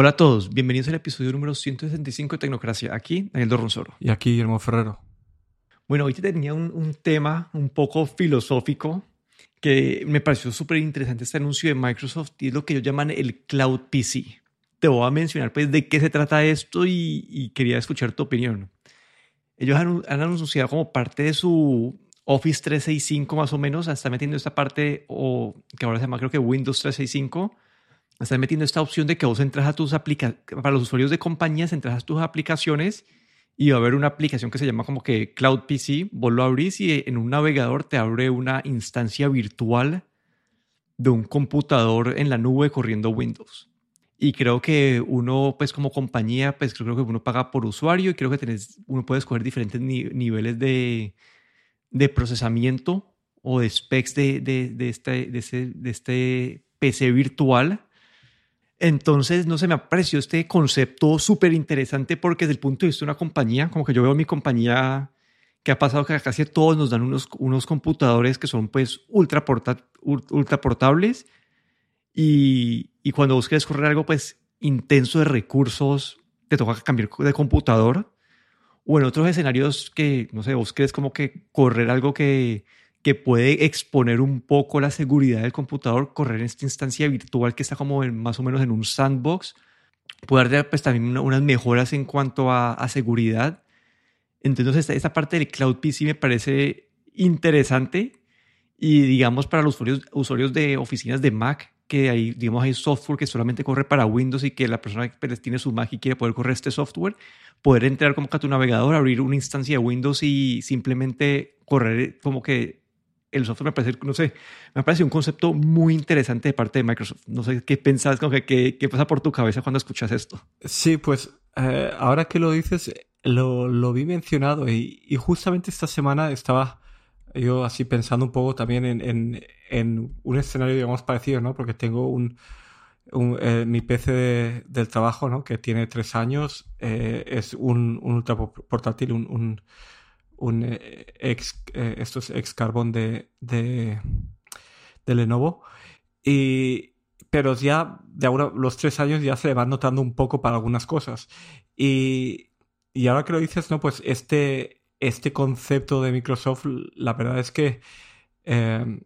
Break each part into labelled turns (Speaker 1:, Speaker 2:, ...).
Speaker 1: Hola a todos, bienvenidos al episodio número 165 de Tecnocracia. Aquí, Daniel Dorronsoro.
Speaker 2: Y aquí, Guillermo Ferrero.
Speaker 1: Bueno, hoy tenía un, un tema un poco filosófico que me pareció súper interesante este anuncio de Microsoft y es lo que ellos llaman el Cloud PC. Te voy a mencionar pues de qué se trata esto y, quería escuchar tu opinión. Ellos han, han, anunciado como parte de su Office 365 más o menos, están metiendo esta parte, o que ahora se llama creo que Windows 365, están metiendo esta opción de que vos entras a tus aplicaciones, para los usuarios de compañías, entras a tus aplicaciones y va a haber una aplicación que se llama como que Cloud PC, vos lo abrís y en un navegador te abre una instancia virtual de un computador en la nube corriendo Windows. Y creo que uno, pues como compañía, pues creo que uno paga por usuario y creo que tenés, uno puede escoger diferentes niveles de, de, procesamiento o de specs de, de, de, este, este, de este PC virtual entonces, no se me apreció este concepto súper interesante porque desde el punto de vista de una compañía, como que yo veo mi compañía que ha pasado que casi todos nos dan unos, unos computadores que son pues ultra, ultra portables y, y, cuando vos correr algo pues intenso de recursos, te toca cambiar de computador. O en otros escenarios que, no sé, vos como que correr algo que que puede exponer un poco la seguridad del computador, correr en esta instancia virtual que está como más o menos en un sandbox, puede dar pues, también unas mejoras en cuanto a, seguridad. Entonces, esta, esta, parte del Cloud PC me parece interesante y digamos para los usuarios, usuarios de oficinas de Mac, que hay, digamos, hay software que solamente corre para Windows y que la persona que pues, tiene su Mac y quiere poder correr este software, poder entrar como que a tu navegador, abrir una instancia de Windows y simplemente correr como que el software me parece, no sé, me parece un concepto muy interesante de parte de Microsoft. No sé qué pensás, qué, qué pasa por tu cabeza cuando escuchas esto.
Speaker 2: Sí, pues eh, ahora que lo dices, lo, lo vi mencionado y, y, justamente esta semana estaba yo así pensando un poco también en, en, en un escenario, digamos, parecido, ¿no? Porque tengo un, un eh, mi PC del trabajo, ¿no? Que tiene tres años, eh, es un, un ultra portátil, un un eh, ex, eh, estos ex carbón de, de, Lenovo. Y, pero ya de ahora los tres años ya se van notando un poco para algunas cosas. Y, y ahora que lo dices, no, pues este, este concepto de Microsoft, la verdad es que eh,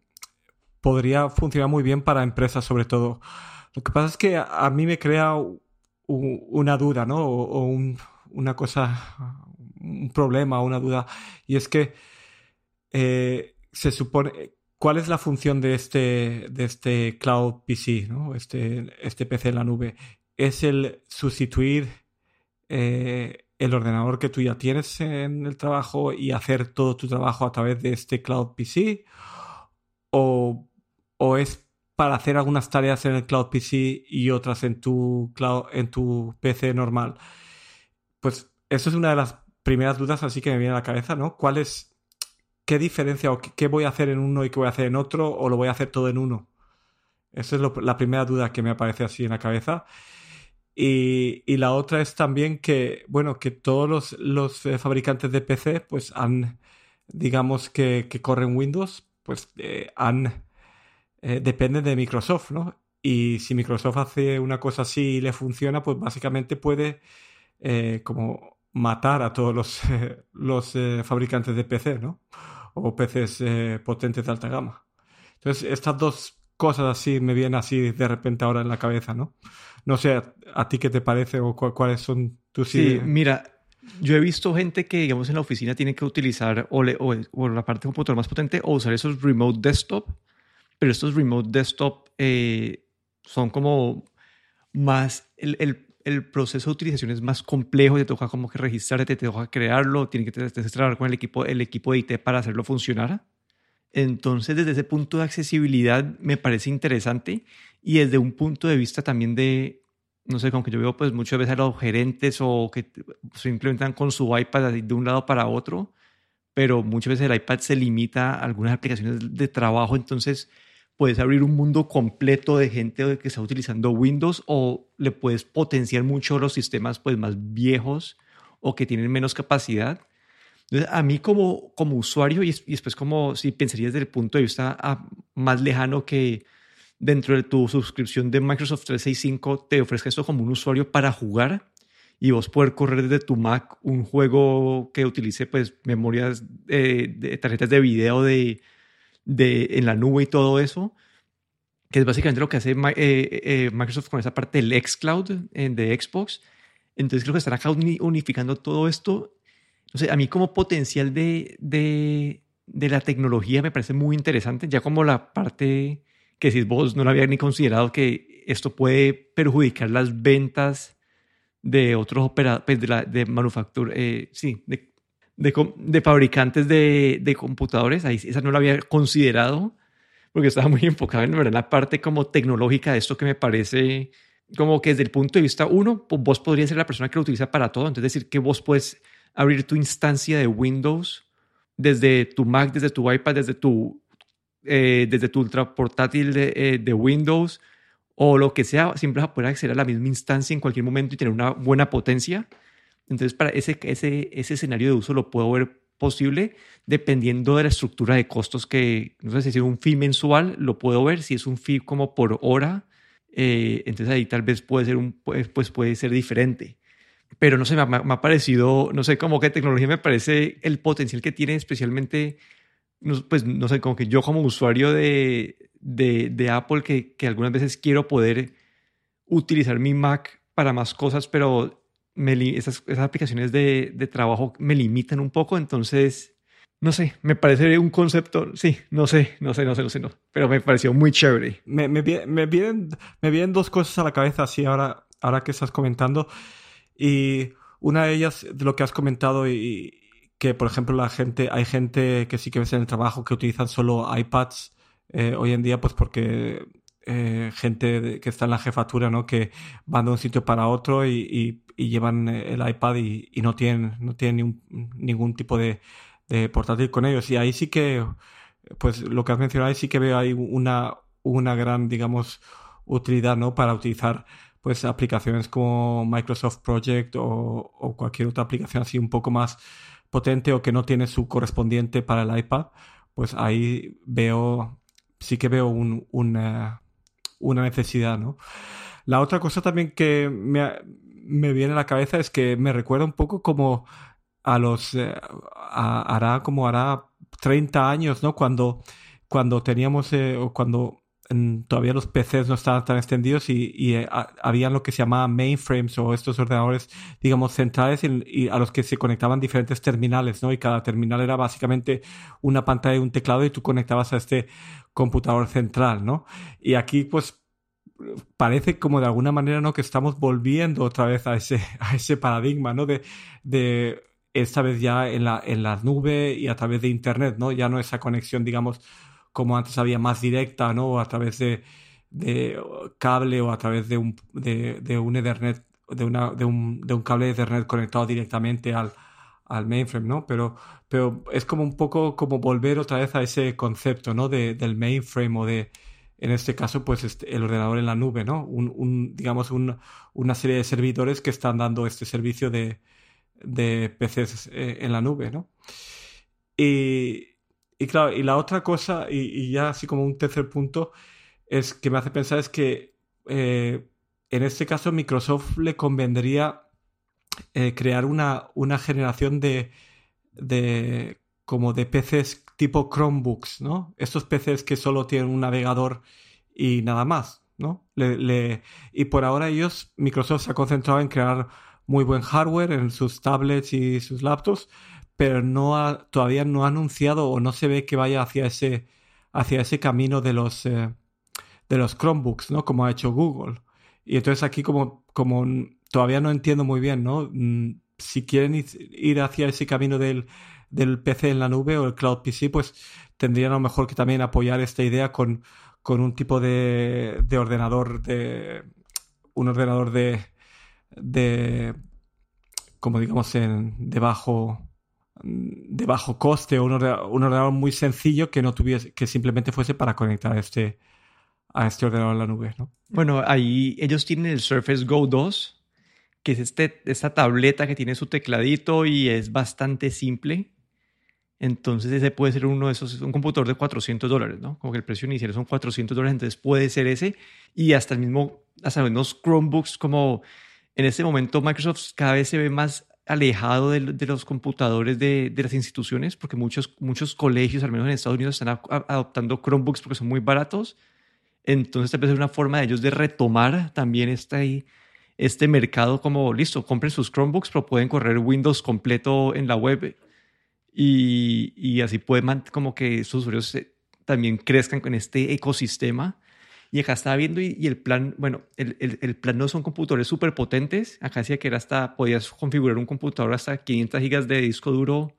Speaker 2: podría funcionar muy bien para empresas sobre todo. Lo que pasa es que a, mí me crea una duda, ¿no? O, una cosa, un problema, una duda, y es que eh, se supone, ¿cuál es la función de este, de este Cloud PC, ¿no? este, este PC en la nube? ¿Es el sustituir eh, el ordenador que tú ya tienes en el trabajo y hacer todo tu trabajo a través de este Cloud PC? ¿O, o es para hacer algunas tareas en el Cloud PC y otras en tu, cloud, en tu PC normal? Pues eso es una de las primeras dudas así que me viene a la cabeza, ¿no? ¿Cuál es, qué diferencia o qué, voy a hacer en uno y qué voy a hacer en otro o lo voy a hacer todo en uno? Esa es la primera duda que me aparece así en la cabeza. Y, y la otra es también que, bueno, que todos los, los eh, fabricantes de PC, pues han, digamos que, que corren Windows, pues eh, han, eh, dependen de Microsoft, ¿no? Y si Microsoft hace una cosa así y le funciona, pues básicamente puede como matar a todos los, los eh, fabricantes de PC, ¿no? O PCs eh, potentes de alta gama. Entonces, estas dos cosas así me vienen así de repente ahora en la cabeza, ¿no? No sé a, ti qué te parece o cuáles son tus
Speaker 1: sí, ideas. mira, yo he visto gente que, digamos, en la oficina tiene que utilizar o, o, la parte de computador más potente o usar esos remote desktop, pero estos remote desktop eh, son como más el, el, el proceso de utilización es más complejo, te toca como que registrarte, te toca crearlo, tiene que trabajar con el equipo, el equipo de IT para hacerlo funcionar. Entonces, desde ese punto de accesibilidad me parece interesante y desde un punto de vista también de, no sé, como que yo veo pues muchas veces a los gerentes o que se implementan con su iPad de un lado para otro, pero muchas veces el iPad se limita a algunas aplicaciones de trabajo, entonces puedes abrir un mundo completo de gente que está utilizando Windows o le puedes potenciar mucho los sistemas pues, más viejos o que tienen menos capacidad. Entonces, a mí como, como usuario y, después como si pensaría desde el punto de vista ah, más lejano que dentro de tu suscripción de Microsoft 365 te ofrezca esto como un usuario para jugar y vos poder correr desde tu Mac un juego que utilice pues memorias eh, de tarjetas de video de, de, en la nube y todo eso, que es básicamente lo que hace eh, eh, Microsoft con esa parte del xCloud de Xbox. Entonces creo que estará unificando todo esto. Sé, a mí como potencial de, de, de la tecnología me parece muy interesante, ya como la parte que si vos no lo había ni considerado que esto puede perjudicar las ventas de otros operadores, pues, de, la, de manufactura, eh, sí, de, de, fabricantes de, de, computadores. Ahí esa no lo había considerado porque estaba muy enfocado en, la parte como tecnológica de esto que me parece como que desde el punto de vista uno, pues, vos podrías ser la persona que lo utiliza para todo. Entonces decir que vos puedes abrir tu instancia de Windows desde tu Mac, desde tu iPad, desde tu, eh, desde tu ultra portátil de, eh, Windows o lo que sea, siempre vas a poder acceder a la misma instancia en cualquier momento y tener una buena potencia. Entonces, para ese, ese, ese escenario de uso lo puedo ver posible dependiendo de la estructura de costos que, no sé si es un fee mensual, lo puedo ver, si es un fee como por hora, eh, entonces ahí tal vez puede ser, un, pues, pues puede ser diferente. Pero no sé, me, me, ha parecido, no sé, como que tecnología me parece el potencial que tiene, especialmente, pues no sé, como que yo como usuario de, de, Apple que, que, algunas veces quiero poder utilizar mi Mac para más cosas, pero me, esas, esas, aplicaciones de, de, trabajo me limitan un poco, entonces, no sé, me parece un concepto, sí, no sé, no sé, no sé, no sé, no, pero me pareció muy chévere.
Speaker 2: Me, me, me, vienen, me vienen dos cosas a la cabeza así ahora, ahora que estás comentando, y una de ellas, de lo que has comentado, y que por ejemplo la gente, hay gente que sí que ves en el trabajo que utilizan solo iPads eh, hoy en día, pues porque eh, gente que está en la jefatura, ¿no? Que van de un sitio para otro y, llevan el iPad y, no tienen, no tienen ningún tipo de, portátil con ellos. Y ahí sí que, pues lo que has mencionado, ahí sí que veo ahí una, una gran, digamos, utilidad, ¿no? Para utilizar pues aplicaciones como Microsoft Project o, cualquier otra aplicación así un poco más potente o que no tiene su correspondiente para el iPad, pues ahí veo sí que veo una, necesidad, ¿no? La otra cosa también que me, viene a la cabeza es que me recuerda un poco como a los... Eh, hará como hará 30 años, ¿no? Cuando, cuando teníamos, eh, o cuando todavía los PCs no estaban tan extendidos y, y eh, habían lo que se llamaba mainframes o estos ordenadores, digamos, centrales y a los que se conectaban diferentes terminales, ¿no? Y cada terminal era básicamente una pantalla y un teclado y tú conectabas a este computador central, ¿no? Y aquí, pues, parece como de alguna manera, ¿no? Que estamos volviendo otra vez a ese, a ese paradigma, ¿no? De, de esta vez ya en la, en la nube y a través de Internet, ¿no? Ya no esa conexión, digamos, como antes había más directa, ¿no? A través de, de cable o a través de un, de, de un Ethernet, de, una, de, un, de un cable Ethernet conectado directamente al, al mainframe, ¿no? Pero, pero es como un poco como volver otra vez a ese concepto, ¿no? De, del mainframe o de, en este caso, pues este, el ordenador en la nube, ¿no? Un, un digamos, un, una serie de servidores que están dando este servicio de, de PCs eh, en la nube, ¿no? Y, y claro, y la otra cosa, y, ya así como un tercer punto, es que me hace pensar es que eh, en este caso Microsoft le convendría eh, crear una, una generación de, de como de PCs tipo Chromebooks, ¿no? Estos PCs que solo tienen un navegador y nada más, ¿no? Y por ahora ellos, Microsoft se ha concentrado en crear muy buen hardware en sus tablets y sus laptops, pero no ha, todavía no ha anunciado o no se ve que vaya hacia ese, hacia ese camino de los, eh, de los Chromebooks, ¿no? Como ha hecho Google. Y entonces aquí como, como todavía no entiendo muy bien, ¿no? Si quieren ir hacia ese camino del, del PC en la nube o el Cloud PC, pues tendrían a lo mejor que también apoyar esta idea con, con un tipo de, de ordenador de un ordenador de, de como digamos en de bajo de bajo coste o un ordenador, muy sencillo que no tuviese, que simplemente fuese para conectar a este, a este ordenador en la nube, ¿no?
Speaker 1: Bueno, ahí ellos tienen el Surface Go 2, que es este, esta tableta que tiene su tecladito y es bastante simple. Entonces ese puede ser uno de esos, un computador de 400 dólares, ¿no? Como que el precio inicial son 400 dólares, entonces puede ser ese. Y hasta el mismo, hasta los Chromebooks, como en este momento Microsoft cada vez se ve más alejado de, los computadores de, las instituciones, porque muchos, muchos colegios, al menos en Estados Unidos, están adoptando Chromebooks porque son muy baratos. Entonces tal vez es una forma de ellos de retomar también este, este mercado como, listo, compren sus Chromebooks, pero pueden correr Windows completo en la web y, y así pueden como que sus usuarios también crezcan con este ecosistema. Y acá estaba viendo y, el plan, bueno, el, el, plan no son computadores súper potentes. Acá decía que era hasta, podías configurar un computador hasta 500 gigas de disco duro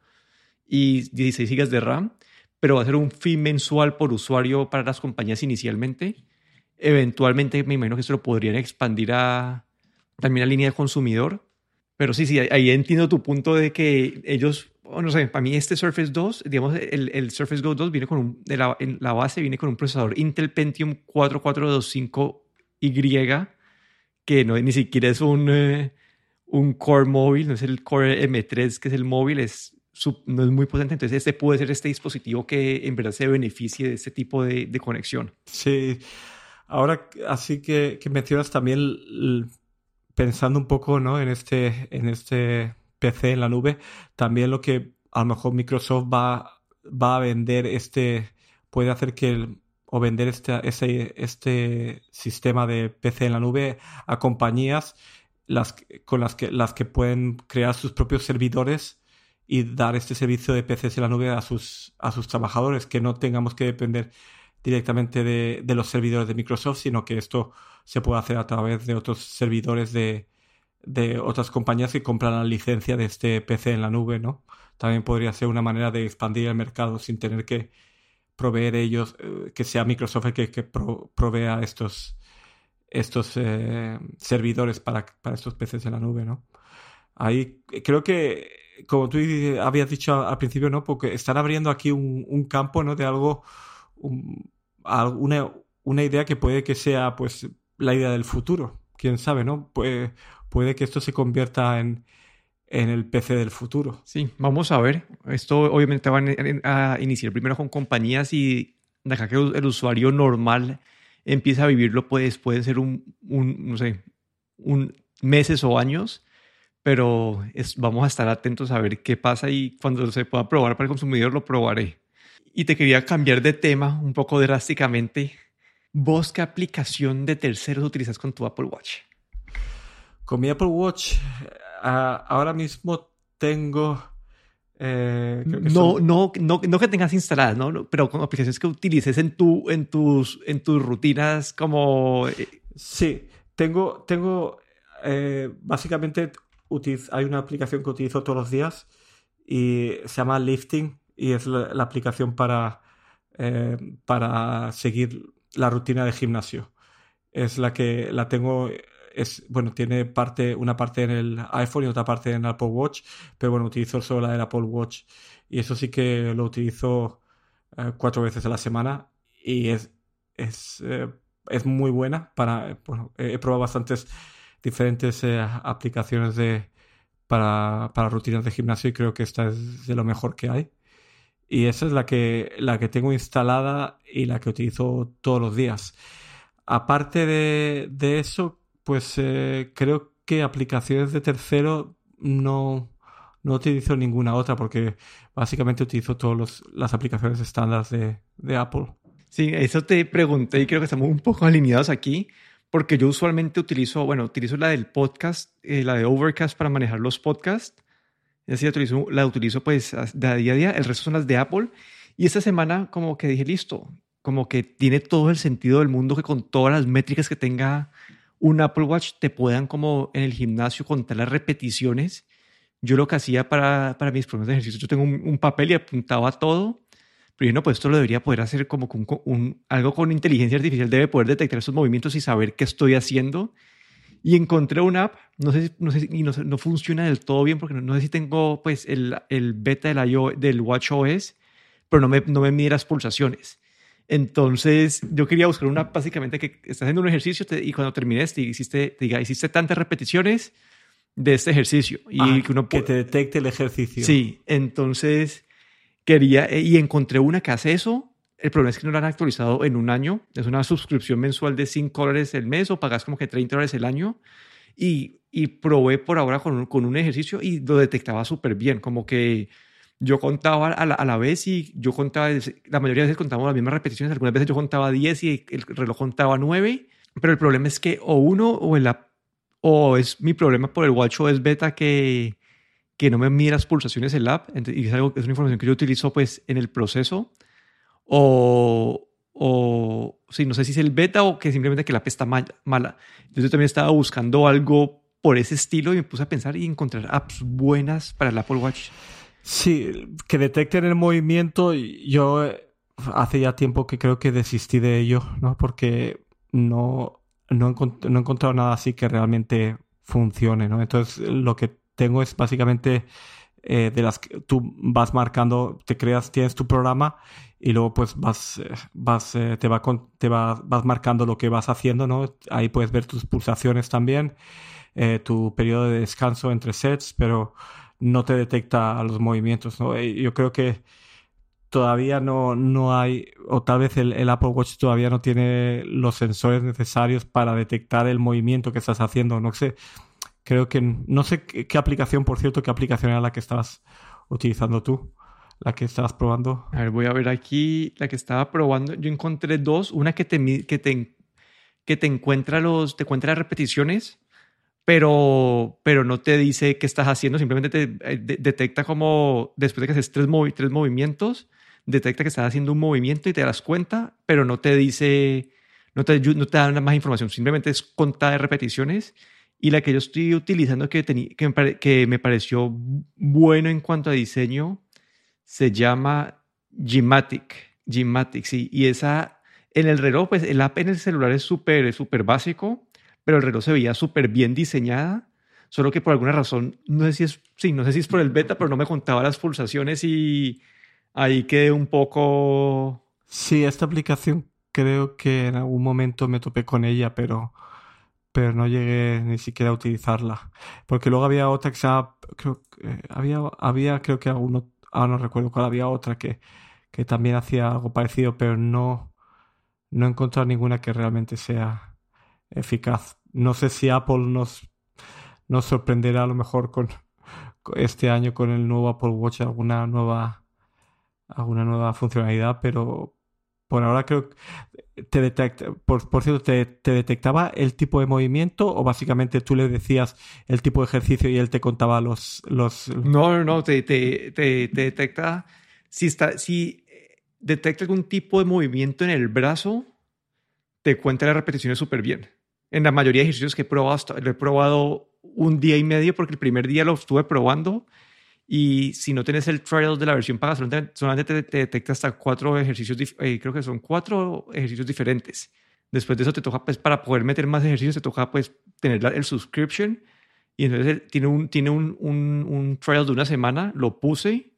Speaker 1: y 16 gigas de RAM, pero va a ser un fin mensual por usuario para las compañías inicialmente. Eventualmente me imagino que esto lo podrían expandir a también a línea de consumidor. Pero sí, sí, ahí entiendo tu punto de que ellos no sé, para mí este Surface 2, digamos, el, el Surface Go 2 viene con un, de la, en la base viene con un procesador Intel Pentium 4425Y, que no, ni siquiera es un, eh, un core móvil, no es el core M3, que es el móvil, es, no es muy potente. Entonces, este puede ser este dispositivo que en verdad se beneficie de este tipo de, de conexión.
Speaker 2: Sí. Ahora, así que, que mencionas también, pensando un poco ¿no? en este, en este PC en la nube, también lo que a lo mejor Microsoft va, va a vender este, puede hacer que o vender este, este, sistema de PC en la nube a compañías las, con las que, las que pueden crear sus propios servidores y dar este servicio de PCs en la nube a sus, a sus trabajadores, que no tengamos que depender directamente de, de los servidores de Microsoft, sino que esto se puede hacer a través de otros servidores de, de otras compañías que compran la licencia de este PC en la nube, ¿no? También podría ser una manera de expandir el mercado sin tener que proveer ellos, eh, que sea Microsoft el que, provea estos, estos eh, servidores para, para, estos PCs en la nube, ¿no? Ahí creo que, como tú habías dicho al principio, ¿no? Porque están abriendo aquí un, campo, ¿no? De algo, una, una idea que puede que sea, pues, la idea del futuro. Quién sabe, ¿no? Pues puede que esto se convierta en, en el PC del futuro.
Speaker 1: Sí, vamos a ver. Esto obviamente va a iniciar primero con compañías y de acá que el usuario normal empieza a vivirlo, pues puede ser un, un no sé, un meses o años, pero vamos a estar atentos a ver qué pasa y cuando se pueda probar para el consumidor lo probaré. Y te quería cambiar de tema un poco drásticamente. ¿Vos qué aplicación de terceros utilizas con tu Apple Watch?
Speaker 2: Con mi Apple Watch ahora mismo tengo...
Speaker 1: Eh, no, no, no, no, que tengas instaladas, ¿no? pero con aplicaciones que utilices en, tu, en, tus, en tus rutinas como... Eh,
Speaker 2: sí, tengo, tengo eh, básicamente hay una aplicación que utilizo todos los días y se llama Lifting y es la, aplicación para, para seguir la rutina de gimnasio. Es la que la tengo es, bueno, tiene parte, una parte en el iPhone y otra parte en Apple Watch, pero bueno, utilizo solo la del Apple Watch y eso sí que lo utilizo eh, cuatro veces a la semana y es, es, eh, es muy buena para, bueno, he probado bastantes diferentes eh, aplicaciones de, para, para rutinas de gimnasio y creo que esta es de lo mejor que hay. Y esa es la que, la que tengo instalada y la que utilizo todos los días. Aparte de, de eso, pues eh, creo que aplicaciones de tercero no, no utilizo ninguna otra porque básicamente utilizo todas las aplicaciones estándar de, de, Apple.
Speaker 1: Sí, eso te pregunté y creo que estamos un poco alineados aquí porque yo usualmente utilizo, bueno, utilizo la del podcast, eh, la de Overcast para manejar los podcasts. Así la utilizo, la utilizo pues de día a día. El resto son las de Apple. Y esta semana como que dije, listo, como que tiene todo el sentido del mundo que con todas las métricas que tenga un Apple Watch te puedan como en el gimnasio contar las repeticiones. Yo lo que hacía para, para mis problemas de ejercicio, yo tengo un, papel y apuntaba todo, pero yo no, pues esto lo debería poder hacer como un, un, algo con inteligencia artificial, debe poder detectar esos movimientos y saber qué estoy haciendo. Y encontré una app, no sé, no sé y no, no, funciona del todo bien porque no, sé si tengo pues el, el beta del, del Watch OS, pero no me, no me mide las pulsaciones. Entonces, yo quería buscar una básicamente que estás haciendo un ejercicio y cuando termines te, hiciste, te diga, hiciste tantas repeticiones de este ejercicio. Y
Speaker 2: ah, que, uno que te detecte el ejercicio.
Speaker 1: Sí, entonces quería eh, y encontré una que hace eso. El problema es que no la han actualizado en un año. Es una suscripción mensual de 5 dólares el mes o pagas como que 30 dólares el año. Y, y probé por ahora con un, con un ejercicio y lo detectaba súper bien. Como que yo contaba a la, vez y yo contaba, la mayoría de veces contábamos las mismas repeticiones. Algunas veces yo contaba 10 y el reloj contaba 9. Pero el problema es que o uno o el o es mi problema por el WatchOS beta que que no me mide las pulsaciones el app, y es, algo, es una información que yo utilizo pues en el proceso, o, o sí, no sé si es el beta o que simplemente que la app está mal, mala. Entonces yo también estaba buscando algo por ese estilo y me puse a pensar y encontrar apps buenas para el Apple Watch.
Speaker 2: Sí, que detecten el movimiento. Yo eh, hace ya tiempo que creo que desistí de ello, ¿no? Porque no, no, no he encontrado nada así que realmente funcione, ¿no? Entonces lo que tengo es básicamente eh, de las que tú vas marcando, te creas, tienes tu programa y luego pues vas, eh, vas, eh, te, va te va, vas marcando lo que vas haciendo, ¿no? Ahí puedes ver tus pulsaciones también, tu periodo de descanso entre sets, pero no te detecta los movimientos, ¿no? Yo creo que todavía no, no hay, o tal vez el, el, Apple Watch todavía no tiene los sensores necesarios para detectar el movimiento que estás haciendo. No sé, Creo que no sé qué, aplicación, por cierto, qué aplicación era la que estabas utilizando tú, la que estabas probando.
Speaker 1: A ver, voy a ver aquí la que estaba probando. Yo encontré dos, una que te que te, que te encuentra los te encuentra repeticiones, pero pero no te dice qué estás haciendo, simplemente te eh, detecta como después de que haces tres, movimientos, detecta que estás haciendo un movimiento y te das cuenta, pero no te dice no te, no te más información, simplemente es contada de repeticiones y la que yo estoy utilizando que, que, me que me pareció bueno en cuanto a diseño se llama Gmatic. Gmatic, sí. Y esa en el reloj, pues el app en el celular es súper súper básico, pero el reloj se veía súper bien diseñada. Solo que por alguna razón, no sé si es, sí, no sé si es por el beta, pero no me contaba las pulsaciones y ahí quedé un poco...
Speaker 2: Sí, esta aplicación creo que en algún momento me topé con ella, pero pero no llegué ni siquiera a utilizarla. Porque luego había otra que se llama, creo, había, había creo que alguno, ahora no recuerdo cuál, había otra que, que también hacía algo parecido, pero no, no he encontrado ninguna que realmente sea eficaz. No sé si Apple nos, nos sorprenderá a lo mejor con, este año con el nuevo Apple Watch alguna nueva alguna nueva funcionalidad, pero, por ahora creo que te detecta, por, por cierto, te, detectaba el tipo de movimiento o básicamente tú le decías el tipo de ejercicio y él te contaba los... los...
Speaker 1: No, no, no, te, te, te, detecta si, está, si detecta algún tipo de movimiento en el brazo, te cuenta las repeticiones súper bien. En la mayoría de ejercicios que he probado, lo he probado un día y medio porque el primer día lo estuve probando y si no tienes el trial de la versión paga, solamente, te, detecta hasta cuatro ejercicios, eh, creo que son cuatro ejercicios diferentes. Después de eso te toca, pues, para poder meter más ejercicios, te toca, pues, tener el subscription. Y entonces tiene un, tiene un, un, un, trial de una semana, lo puse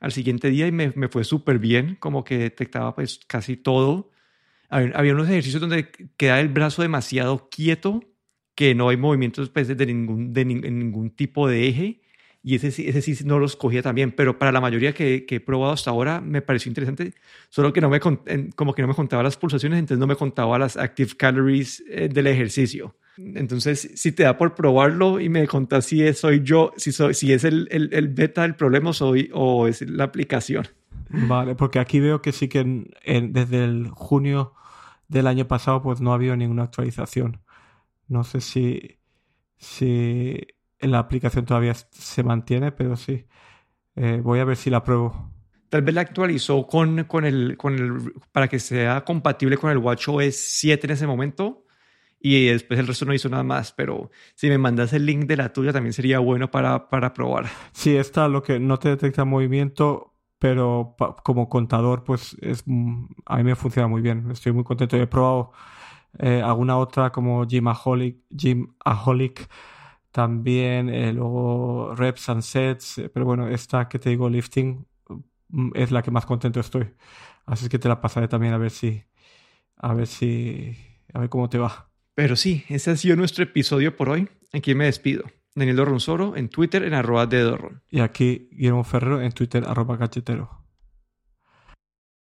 Speaker 1: al siguiente día y me, me fue súper bien, como que detectaba, pues, casi todo. Había, unos ejercicios donde queda el brazo demasiado quieto, que no hay movimientos, pues, de ningún, de, ningún tipo de eje y ese, ese sí no los cogía también, pero para la mayoría que, he probado hasta ahora me pareció interesante, solo que no me, como que no me contaba las pulsaciones, entonces no me contaba las active calories eh, del ejercicio. Entonces, si te da por probarlo y me contás si es, soy yo, si es el, el, el beta del problema soy, o es la aplicación.
Speaker 2: Vale, porque aquí veo que sí que en, desde el junio del año pasado pues no ha habido ninguna actualización. No sé si, si la aplicación todavía se mantiene, pero sí. Eh, voy a ver si la pruebo.
Speaker 1: Tal vez la actualizó con, con, el, con el, para que sea compatible con el WatchOS 7 en ese momento y después el resto no hizo nada más, pero si me mandas el link de la tuya también sería bueno para, para probar.
Speaker 2: Sí, está lo que no te detecta movimiento, pero como contador pues es, a mí me funciona muy bien, estoy muy contento. He probado eh, alguna otra como Gymaholic, Gymaholic también eh, luego reps and sets, eh, pero bueno, esta que te digo, lifting, mm, es la que más contento estoy. Así que te la pasaré también a ver si, a ver si, a ver cómo te va.
Speaker 1: Pero sí, ese ha sido nuestro episodio por hoy. Aquí me despido. Daniel Dorronsoro en Twitter en arroba de Dorron.
Speaker 2: Y aquí Guillermo Ferrero en Twitter arroba cachetero.